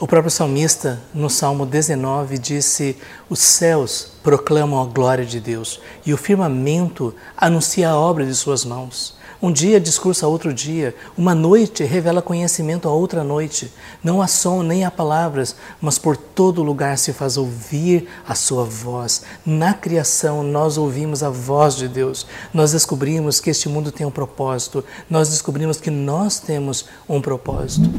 O próprio salmista, no Salmo 19, disse: Os céus proclamam a glória de Deus e o firmamento anuncia a obra de suas mãos. Um dia discursa outro dia, uma noite revela conhecimento a outra noite. Não há som nem há palavras, mas por todo lugar se faz ouvir a sua voz. Na criação nós ouvimos a voz de Deus. Nós descobrimos que este mundo tem um propósito. Nós descobrimos que nós temos um propósito.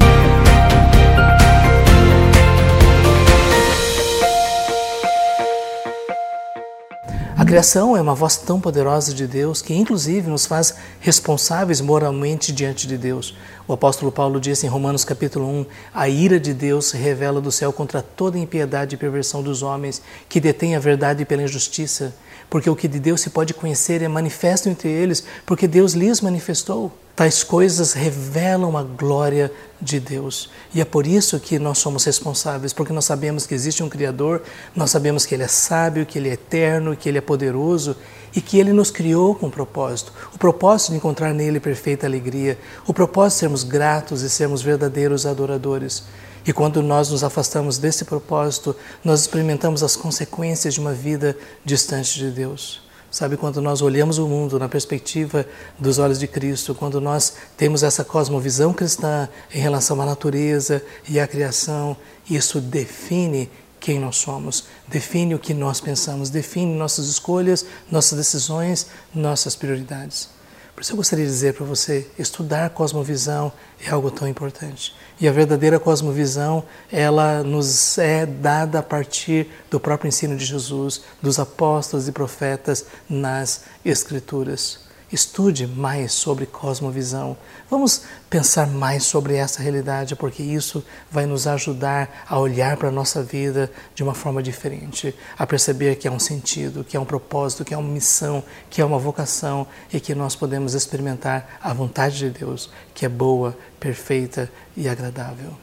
Criação é uma voz tão poderosa de Deus que, inclusive, nos faz responsáveis moralmente diante de Deus. O apóstolo Paulo disse em Romanos capítulo 1: A ira de Deus se revela do céu contra toda impiedade e perversão dos homens que detêm a verdade pela injustiça. Porque o que de Deus se pode conhecer é manifesto entre eles, porque Deus lhes manifestou. Tais coisas revelam a glória de Deus. E é por isso que nós somos responsáveis, porque nós sabemos que existe um Criador, nós sabemos que Ele é sábio, que Ele é eterno, que Ele é poderoso e que Ele nos criou com um propósito. O propósito de encontrar nele perfeita alegria, o propósito de sermos gratos e sermos verdadeiros adoradores. E quando nós nos afastamos desse propósito, nós experimentamos as consequências de uma vida distante de Deus. Sabe, quando nós olhamos o mundo na perspectiva dos olhos de Cristo, quando nós temos essa cosmovisão cristã em relação à natureza e à criação, isso define quem nós somos, define o que nós pensamos, define nossas escolhas, nossas decisões, nossas prioridades. Por isso eu gostaria de dizer para você, estudar cosmovisão é algo tão importante. E a verdadeira cosmovisão, ela nos é dada a partir do próprio ensino de Jesus, dos apóstolos e profetas nas Escrituras. Estude mais sobre cosmovisão. Vamos pensar mais sobre essa realidade, porque isso vai nos ajudar a olhar para a nossa vida de uma forma diferente, a perceber que há um sentido, que há um propósito, que há uma missão, que há uma vocação e que nós podemos experimentar a vontade de Deus, que é boa, perfeita e agradável.